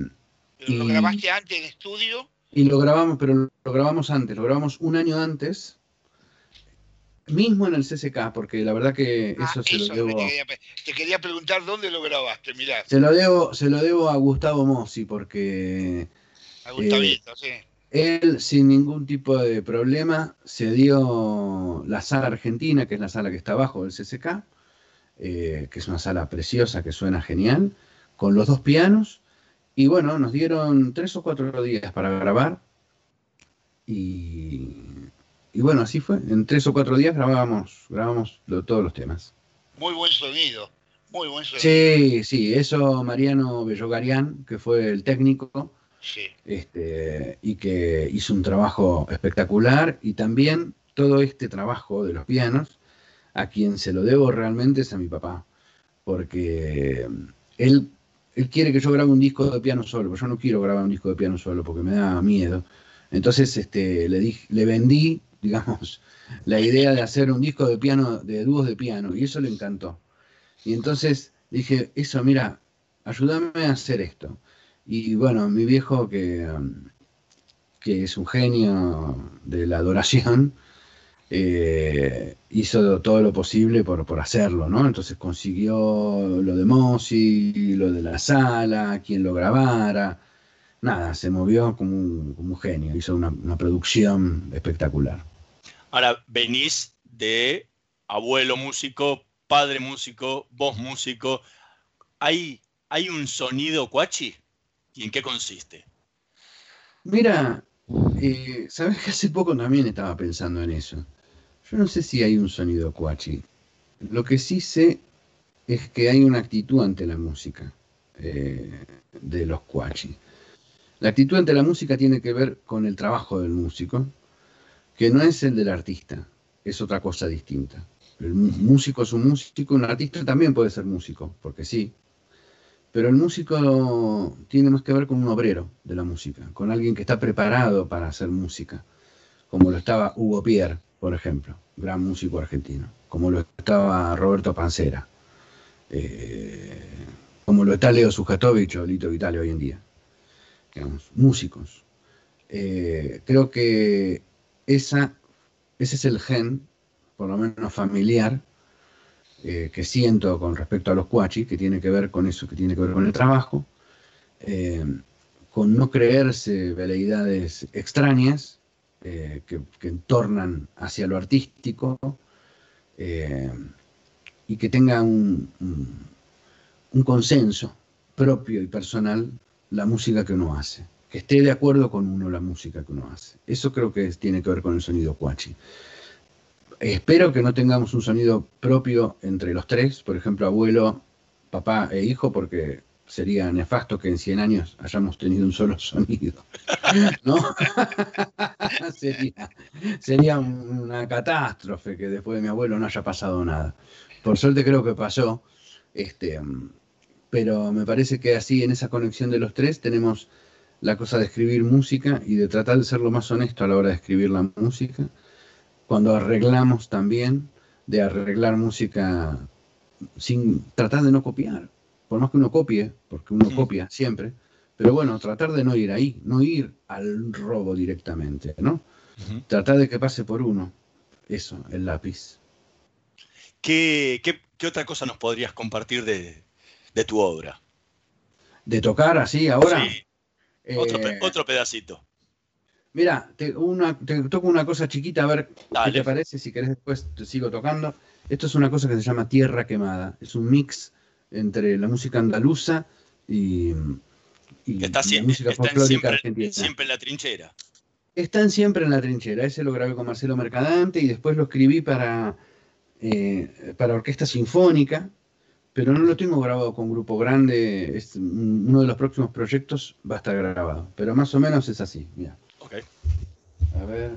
Speaker 3: Pero lo
Speaker 4: y-
Speaker 3: grabaste antes en estudio.
Speaker 4: y lo grabamos, pero lo grabamos antes, lo grabamos un año antes, mismo en el CCK, porque la verdad que
Speaker 3: Ah,
Speaker 4: eso se lo debo,
Speaker 3: te, quería, pe- te quería preguntar dónde lo grabaste, mirá,
Speaker 4: se lo debo, se lo debo a Gustavo Mossi, porque
Speaker 3: a Gustavito, sí.
Speaker 4: Él, sin ningún tipo de problema, se dio la sala argentina, que es la sala que está abajo del CCK, eh, que es una sala preciosa, que suena genial, con los dos pianos. Y bueno, nos dieron tres o cuatro días para grabar. Y, y bueno, así fue. En tres o cuatro días grabábamos, grabamos lo- todos los temas.
Speaker 3: Muy buen sonido, muy buen sonido.
Speaker 4: Sí, sí, eso Mariano Bellogarian, que fue el técnico,
Speaker 3: Sí.
Speaker 4: este, y que hizo un trabajo espectacular y también todo este trabajo de los pianos, a quien se lo debo realmente es a mi papá, porque él, él quiere que yo grabe un disco de piano solo, pero yo no quiero grabar un disco de piano solo porque me da miedo. Entonces este, le, dije, le vendí, digamos, la idea de hacer un disco de piano, de dúos de piano, y eso le encantó. Y entonces dije, eso, mira, ayúdame a hacer esto. Y bueno, mi viejo, que, um, que es un genio de la adoración, eh, hizo todo lo posible por, por hacerlo, ¿no? Entonces consiguió lo de Mossi, lo de la sala, quien lo grabara. Nada, se movió como un, como un genio, hizo una, una producción espectacular.
Speaker 2: Ahora, venís de abuelo músico, padre músico, vos músico. ¿Hay, hay un sonido cuachi? ¿Y en qué consiste?
Speaker 4: Mira, eh, sabes que hace poco también estaba pensando en eso. Yo no sé si hay un sonido cuachi. Lo que sí sé es que hay una actitud ante la música eh, de los cuachi. La actitud ante la música tiene que ver con el trabajo del músico, que no es el del artista, es otra cosa distinta. El músico es un músico, un artista también puede ser músico, porque sí, pero el músico tiene más que ver con un obrero de la música, con alguien que está preparado para hacer música, como lo estaba Hugo Pierre, por ejemplo, gran músico argentino, como lo estaba Roberto Pancera, eh, como lo está Leo Sujatovich o Lito Vitale hoy en día, digamos, músicos. Eh, creo que esa, ese es el gen, por lo menos familiar, eh, que siento con respecto a los cuachi, que tiene que ver con eso, que tiene que ver con el trabajo, con no creerse veleidades extrañas eh, que, entornan hacia lo artístico, eh, y que tenga un, un, consenso propio y personal la música que uno hace, que esté de acuerdo con uno la música que uno hace. Eso creo que tiene que ver con el sonido cuachi. Espero que no tengamos un sonido propio entre los tres, por ejemplo, abuelo, papá e hijo, porque sería nefasto que en 100 años hayamos tenido un solo sonido. ¿No? sería, sería una catástrofe que después de mi abuelo no haya pasado nada. Por suerte creo que pasó. Este, pero me parece que así en esa conexión de los tres tenemos la cosa de escribir música y de tratar de ser lo más honesto a la hora de escribir la música. Cuando arreglamos también, de arreglar música sin tratar de no copiar, por más que uno copie, porque uno copia siempre, pero bueno, tratar de no ir ahí, no ir al robo directamente, ¿no? Tratar de que pase por uno, eso, el lápiz.
Speaker 2: ¿Qué, qué, qué otra cosa nos podrías compartir de, de tu obra?
Speaker 4: De tocar así ahora.
Speaker 2: Sí, otro, pe-
Speaker 4: eh,
Speaker 2: otro pedacito.
Speaker 4: Mira, te, una- te toco una cosa chiquita, a ver qué te parece, si querés después te sigo tocando. Esto es una cosa que se llama Tierra Quemada. Es un mix entre la música andaluza y, y
Speaker 2: Que está
Speaker 4: la
Speaker 2: sie-
Speaker 4: música
Speaker 2: están siempre,
Speaker 4: argentina.
Speaker 2: siempre en la trinchera.
Speaker 4: Están siempre en la trinchera. Ese lo grabé con Marcelo Mercadante y después lo escribí para, eh, para orquesta sinfónica, pero no lo tengo grabado con grupo grande. Es uno de los próximos proyectos va a estar grabado, pero más o menos es así. Mira, a ver.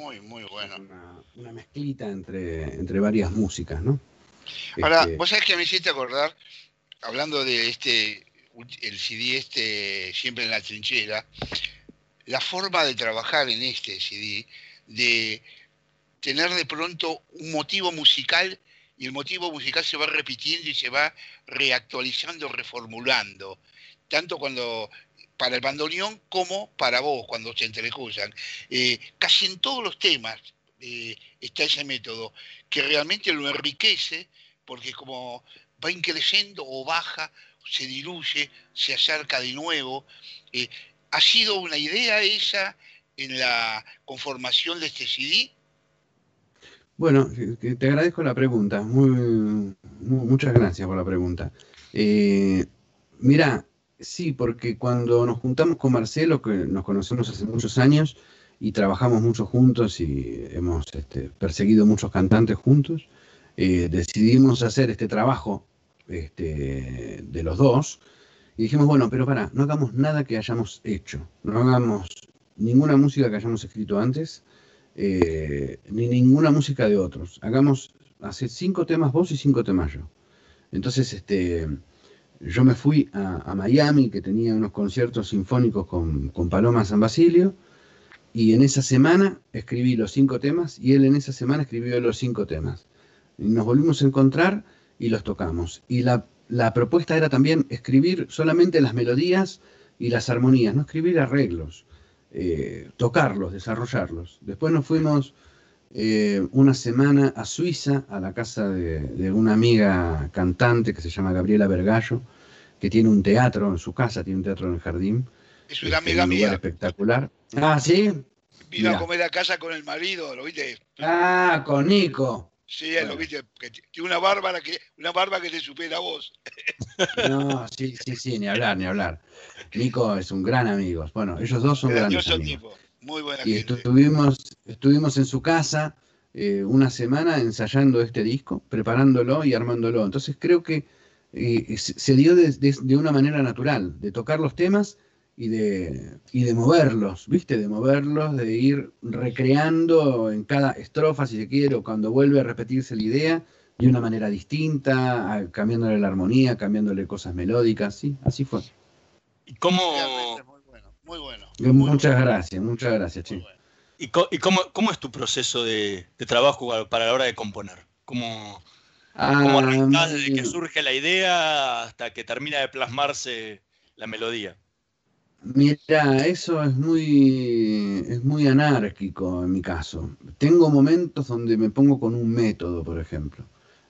Speaker 3: Muy, muy bueno.
Speaker 4: una, una mezclita entre, entre varias músicas, ¿no?
Speaker 3: Ahora,
Speaker 4: Este,
Speaker 3: vos sabés que me hiciste acordar, hablando de este, el CD este, siempre en la trinchera, la forma de trabajar en este CD, de tener de pronto un motivo musical y el motivo musical se va repitiendo y se va reactualizando, reformulando, tanto cuando para el bandoneón como para vos cuando se entrecruzan. Eh, casi en todos los temas eh, está ese método que realmente lo enriquece porque como va increciendo o baja, se diluye, se acerca de nuevo. Eh, ¿Ha sido una idea esa en la conformación de este CD?
Speaker 4: Bueno, te agradezco la pregunta. Muchas gracias por la pregunta. Eh, mira, sí, porque cuando nos juntamos con Marcelo, que nos conocemos hace muchos años y trabajamos mucho juntos y hemos este, perseguido muchos cantantes juntos, eh, decidimos hacer este trabajo este, de los dos y dijimos, bueno, pero para, no hagamos nada que hayamos hecho, no hagamos ninguna música que hayamos escrito antes, eh, ni ninguna música de otros. Hagamos, hace cinco temas vos y cinco temas yo. Entonces, este, yo me fui a, Miami, que tenía unos conciertos sinfónicos con, con Paloma San Basilio, y en esa semana escribí los cinco temas, y él en esa semana escribió los cinco temas. Y nos volvimos a encontrar y los tocamos. Y la, la propuesta era también escribir solamente las melodías y las armonías, no escribir arreglos, eh, tocarlos, desarrollarlos. Después nos fuimos eh, una semana a Suiza, a la casa de, de una amiga cantante que se llama Gabriela Vergallo, que tiene un teatro en su casa, tiene un teatro en el jardín.
Speaker 3: Es una
Speaker 4: Este,
Speaker 3: amiga
Speaker 4: un lugar
Speaker 3: mía.
Speaker 4: espectacular. Ah, ¿sí?
Speaker 3: Vino a comer a casa con el marido, ¿lo viste?
Speaker 4: Ah, con Nico.
Speaker 3: Sí, lo viste, que una bárbara que, una barba que te supera a vos.
Speaker 4: No, sí, sí, sí, ni hablar, ni hablar. Nico es un gran amigo. Bueno, ellos dos son grandes amigos.
Speaker 3: tipo, muy buena
Speaker 4: Y
Speaker 3: gente.
Speaker 4: estuvimos, estuvimos en su casa eh, una semana ensayando este disco, preparándolo y armándolo. Entonces creo que eh, se dio de, de- de una manera natural, de tocar los temas y de, y de moverlos, ¿viste? De moverlos, de ir recreando en cada estrofa, si se quiere, o cuando vuelve a repetirse la idea, de una manera distinta, cambiándole la armonía, cambiándole cosas melódicas, sí, así fue.
Speaker 2: ¿Y cómo,
Speaker 3: muy bueno, muy bueno.
Speaker 4: Eh, Muchas gracias, muchas gracias, che.
Speaker 3: bueno.
Speaker 2: y co- y cómo, cómo es tu proceso de, de trabajo para la hora de componer? ¿Cómo, cómo
Speaker 4: Ah,
Speaker 2: arrancás desde que
Speaker 4: mi-
Speaker 2: surge la idea hasta que termina de plasmarse la melodía?
Speaker 4: Mira, eso es muy, es muy anárquico en mi caso. Tengo momentos donde me pongo con un método, por ejemplo,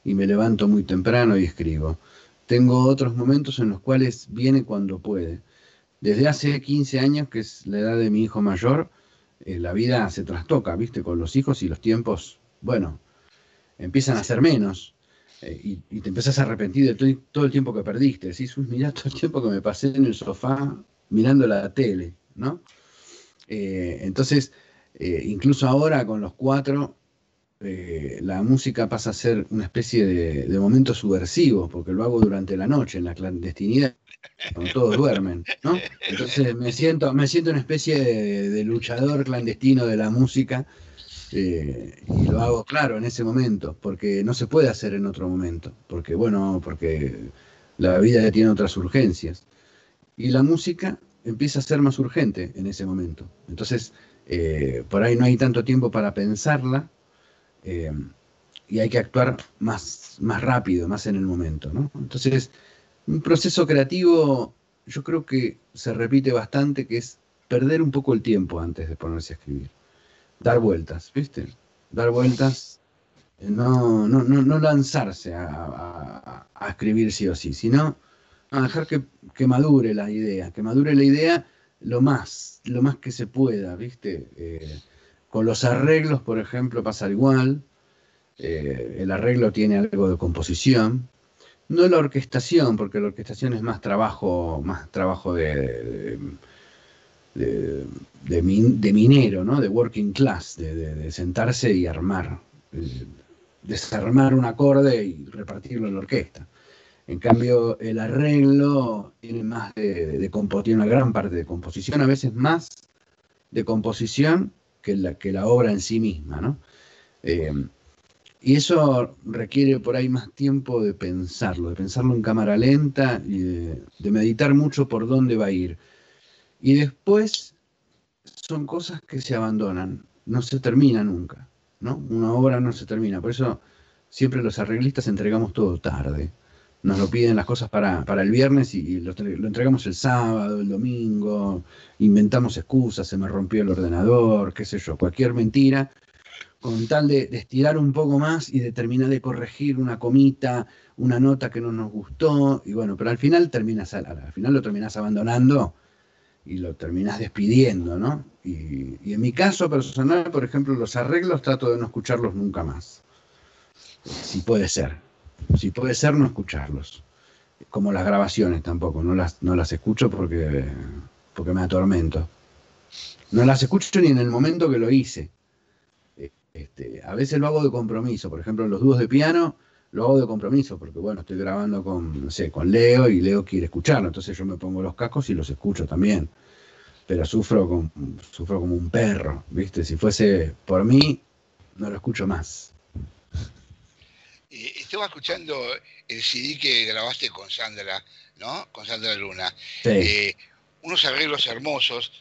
Speaker 4: y me levanto muy temprano y escribo. Tengo otros momentos en los cuales viene cuando puede. Desde hace 15 años, que es la edad de mi hijo mayor, eh, la vida se trastoca, ¿viste? Con los hijos y los tiempos, bueno, empiezan a ser menos. eh, y, y te empezás a arrepentir de todo, el tiempo que perdiste. Decís, uy, mirá todo el tiempo que me pasé en el sofá mirando la tele, ¿no? Eh, entonces, incluso ahora con los cuatro, eh, la música pasa a ser una especie de, momento subversivo, porque lo hago durante la noche, en la clandestinidad, cuando todos duermen, ¿no? Entonces me siento, me siento una especie de, luchador clandestino de la música, eh, y lo hago, claro, en ese momento, porque no se puede hacer en otro momento, porque, bueno, porque la vida tiene otras urgencias y la música empieza a ser más urgente en ese momento. Entonces, eh, por ahí no hay tanto tiempo para pensarla eh, y hay que actuar más, más rápido, más en el momento. ¿no? Entonces, un proceso creativo yo creo que se repite bastante, que es perder un poco el tiempo antes de ponerse a escribir. Dar vueltas, ¿viste? Dar vueltas, eh, no, no, no, no lanzarse a, a- escribir sí o sí, sino a dejar que, que madure la idea, que madure la idea lo más, lo más que se pueda, ¿viste? Eh, con los arreglos, por ejemplo, pasa igual. Eh, el arreglo tiene algo de composición. No la orquestación, porque la orquestación es más trabajo, más trabajo de, de, de- de min- de minero, ¿no? De working class, de, sentarse y armar, desarmar un acorde y repartirlo en la orquesta. En cambio, el arreglo tiene más de, de, de tiene una gran parte de composición, a veces más de composición que la, que la obra en sí misma, ¿no? Eh, y eso requiere por ahí más tiempo de pensarlo, de pensarlo en cámara lenta y de, de meditar mucho por dónde va a ir. Y después son cosas que se abandonan, no se termina nunca, ¿no? Una obra no se termina, por eso siempre los arreglistas entregamos todo tarde. Nos lo piden las cosas para, para el viernes y, lo, tre- lo entregamos el sábado, el domingo, inventamos excusas, se me rompió el ordenador, qué sé yo, cualquier mentira, con tal de, estirar un poco más y de terminar de corregir una comita, una nota que no nos gustó, y bueno, pero al final terminas, al, al final lo terminás abandonando y lo terminás despidiendo, ¿no? Y, y en mi caso personal, por ejemplo, los arreglos trato de no escucharlos nunca más. Si puede ser. Si puede ser, no escucharlos. como las grabaciones tampoco, no las, no las escucho porque, porque me atormento. No las escucho ni en el momento que lo hice. Este, a veces lo hago de compromiso, por ejemplo, los dúos de piano lo hago de compromiso, porque bueno, estoy grabando con, sé, con Leo y Leo quiere escucharlo, entonces yo me pongo los cascos y los escucho también. Pero sufro, con, sufro como un perro, ¿viste? Si fuese por mí, no lo escucho más.
Speaker 3: Eh, estaba escuchando el CD que grabaste con Sandra, ¿no? Con Sandra Luna.
Speaker 4: Sí.
Speaker 3: Eh, unos arreglos hermosos,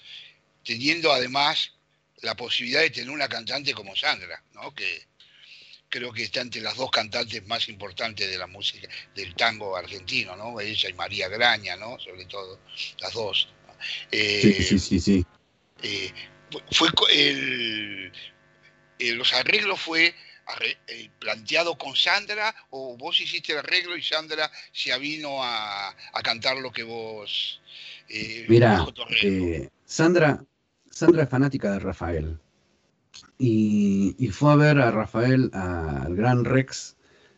Speaker 3: teniendo además la posibilidad de tener una cantante como Sandra, ¿no? Que creo que está entre las dos cantantes más importantes de la música, del tango argentino, ¿no? Ella y María Graña, ¿no? Sobre todo, las dos. Eh,
Speaker 4: Sí, sí, sí, sí.
Speaker 3: eh, fue el, eh, los arreglos fue planteado con Sandra o vos hiciste el arreglo y Sandra se avino a, a cantar lo que vos eh,
Speaker 4: Mira, eh, Sandra, Sandra es fanática de Rafael. Y, y fue a ver a Rafael al Gran Rex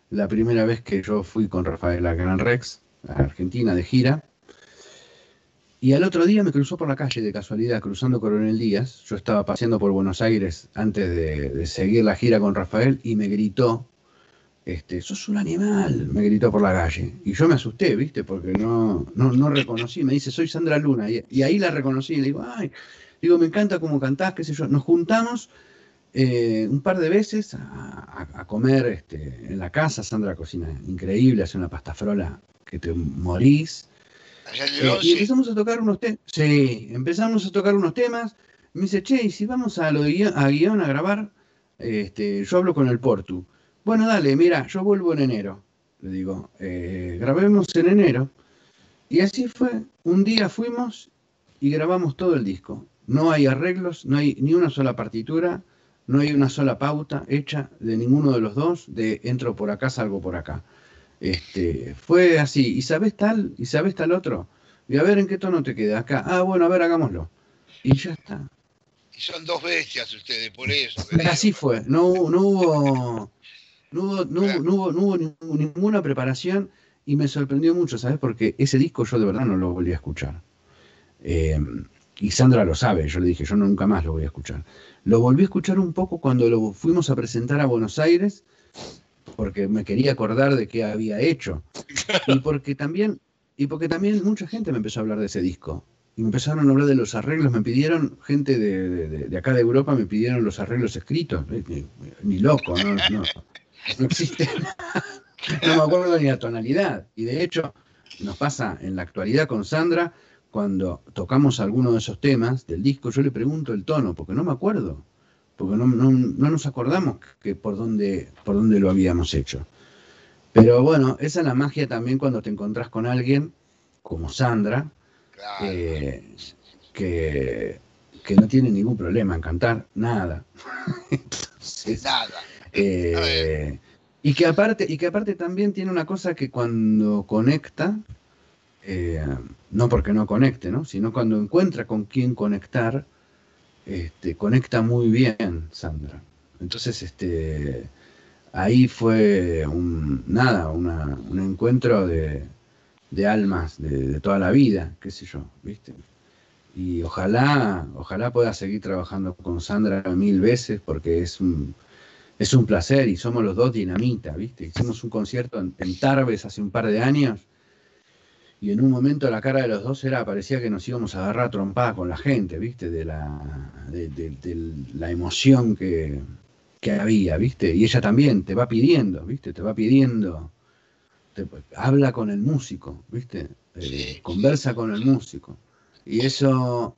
Speaker 4: la primera vez que yo fui con Rafael al Gran Rex, a Argentina, de gira. Y al otro día me cruzó por la calle de casualidad, cruzando Coronel Díaz. Yo estaba paseando por Buenos Aires antes de, seguir la gira con Rafael y me gritó, este, sos un animal, me gritó por la calle. Y yo me asusté, ¿viste? Porque no, no, no reconocí. Me dice, soy Sandra Luna. Y, ahí la reconocí. Y le digo, ay, digo, me encanta cómo cantás, qué sé yo. Nos juntamos eh, un par de veces a, comer este, en la casa. Sandra cocina increíble, hace una pasta frola que te morís. Eh,
Speaker 3: 11,
Speaker 4: y empezamos a tocar unos temas. Sí, empezamos a tocar unos temas. Me dice, che, ¿y si vamos a lo de guion, a guion a grabar, este, yo hablo con el Portu. Bueno, dale, mira, yo vuelvo en enero. Le digo, "Eh, grabemos en enero. Y así fue. Un día fuimos y grabamos todo el disco. No hay arreglos, no hay ni una sola partitura, no hay una sola pauta hecha de ninguno de los dos, de entro por acá, salgo por acá. Este, fue así, y sabes tal, y sabes tal otro. Y a ver en qué tono te queda acá. Ah, bueno, a ver, hagámoslo. Y ya está.
Speaker 3: y son dos bestias ustedes, por eso.
Speaker 4: Así fue. No, hubo- no hubo, no hubo, no hubo, no hubo, no hubo ningún- ninguna preparación y me sorprendió mucho, ¿sabes? Porque ese disco yo de verdad no lo volví a escuchar. Eh, y Sandra lo sabe, yo le dije, yo nunca más lo voy a escuchar. Lo volví a escuchar un poco cuando lo fuimos a presentar a Buenos Aires, porque me quería acordar de qué había hecho. Y porque también, y porque también mucha gente me empezó a hablar de ese disco. Y me empezaron a hablar de los arreglos, me pidieron, gente de, de- acá de Europa me pidieron los arreglos escritos. Eh, Ni, ni loco, no, no, no existe nada. No me acuerdo ni la tonalidad. Y de hecho, nos pasa en la actualidad con Sandra, cuando tocamos alguno de esos temas del disco, yo le pregunto el tono, porque no me acuerdo. Porque no, no- no nos acordamos que por dónde, por dónde lo habíamos hecho. Pero bueno, esa es la magia también cuando te encontrás con alguien como Sandra,
Speaker 3: Claro.
Speaker 4: eh, que, que no tiene ningún problema en cantar, nada. Entonces,
Speaker 3: Nada.
Speaker 4: eh, y que aparte, y que aparte también tiene una cosa que cuando conecta, eh, no porque no conecte, ¿no? sino cuando encuentra con quién conectar, este, conecta muy bien, Sandra. Entonces, este, ahí fue un, nada, un encuentro de, de almas de, de toda la vida, qué sé yo, ¿viste? Y ojalá, ojalá pueda seguir trabajando con Sandra mil veces porque es un, es un placer y somos los dos dinamita, ¿viste? Hicimos un concierto en Tarbes hace un par de años y en un momento la cara de los dos era, parecía que nos íbamos a agarrar trompada con la gente, ¿viste? De la, de, de- de la emoción que, que había, ¿viste? Y ella también te va pidiendo, ¿viste? Te va pidiendo, te- habla con el músico, ¿viste? Eh, conversa con el músico. Y eso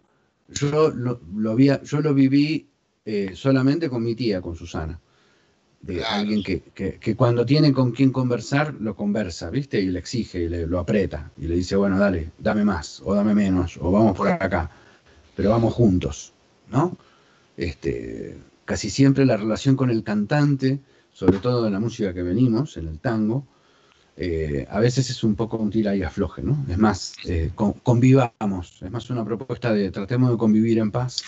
Speaker 4: yo lo, lo había, yo lo viví eh, solamente con mi tía, con Susana. De
Speaker 3: Claro.
Speaker 4: alguien que, que- que cuando tiene con quien conversar, lo conversa, ¿viste? Y le exige, y le, lo aprieta. Y le dice, bueno, dale, dame más, o dame menos, o vamos por acá. Pero vamos juntos, ¿no? Este, casi siempre la relación con el cantante, sobre todo en la música que venimos, en el tango, eh, a veces es un poco un tira y afloje, ¿no? Es más, eh, con- convivamos, es más una propuesta de tratemos de convivir en paz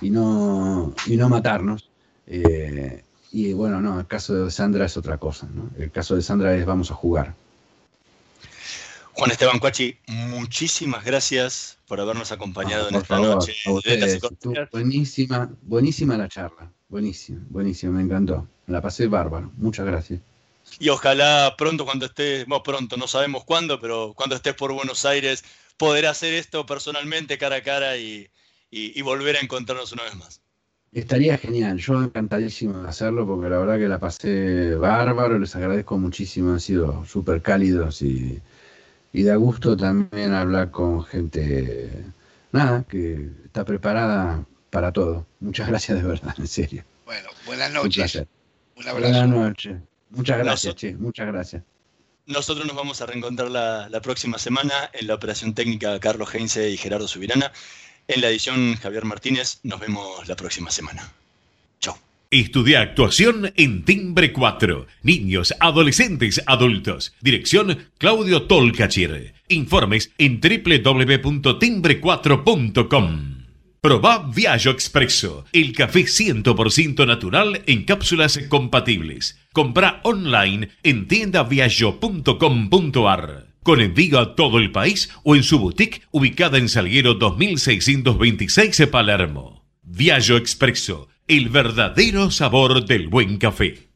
Speaker 4: y no, y no matarnos. Eh, y bueno, no, el caso de Sandra es otra cosa, ¿no? El caso de Sandra es vamos a jugar.
Speaker 2: Juan Esteban Cuachi, muchísimas gracias por habernos acompañado
Speaker 4: Ah,
Speaker 2: en esta
Speaker 4: favor,
Speaker 2: noche
Speaker 4: ustedes. Buenísima, buenísima la charla. Buenísima, buenísima, me encantó. La pasé bárbaro. Muchas gracias.
Speaker 2: Y ojalá pronto cuando estés, bueno, pronto, no sabemos cuándo, pero cuando estés por Buenos Aires, poder hacer esto personalmente, cara a cara y, y- y volver a encontrarnos una vez más.
Speaker 4: Estaría genial, yo encantadísimo de hacerlo porque la verdad que la pasé bárbaro, les agradezco muchísimo, han sido súper cálidos y, y da gusto también hablar con gente, nada, que está preparada para todo. Muchas gracias de verdad, en serio.
Speaker 3: Bueno, buenas noches.
Speaker 4: placer.
Speaker 3: Un abrazo.
Speaker 4: Buenas noches. Muchas gracias, che, muchas gracias.
Speaker 2: Nosotros nos vamos a reencontrar la, la próxima semana en la operación técnica Carlos Heinze y Gerardo Subirana. En la edición Javier Martínez. Nos vemos la próxima semana. Chau.
Speaker 1: Estudia actuación en Timbre 4. Niños, adolescentes, adultos. Dirección Claudio Tolcachir. Informes en www.timbre4.com. Probá Viaggio Expresso, el café 100% natural en cápsulas compatibles. Comprá online en tiendaviaggio.com.ar. Con envío a todo el país o en su boutique ubicada en Salguero 2626 Palermo. Viaggio Expresso, el verdadero sabor del buen café.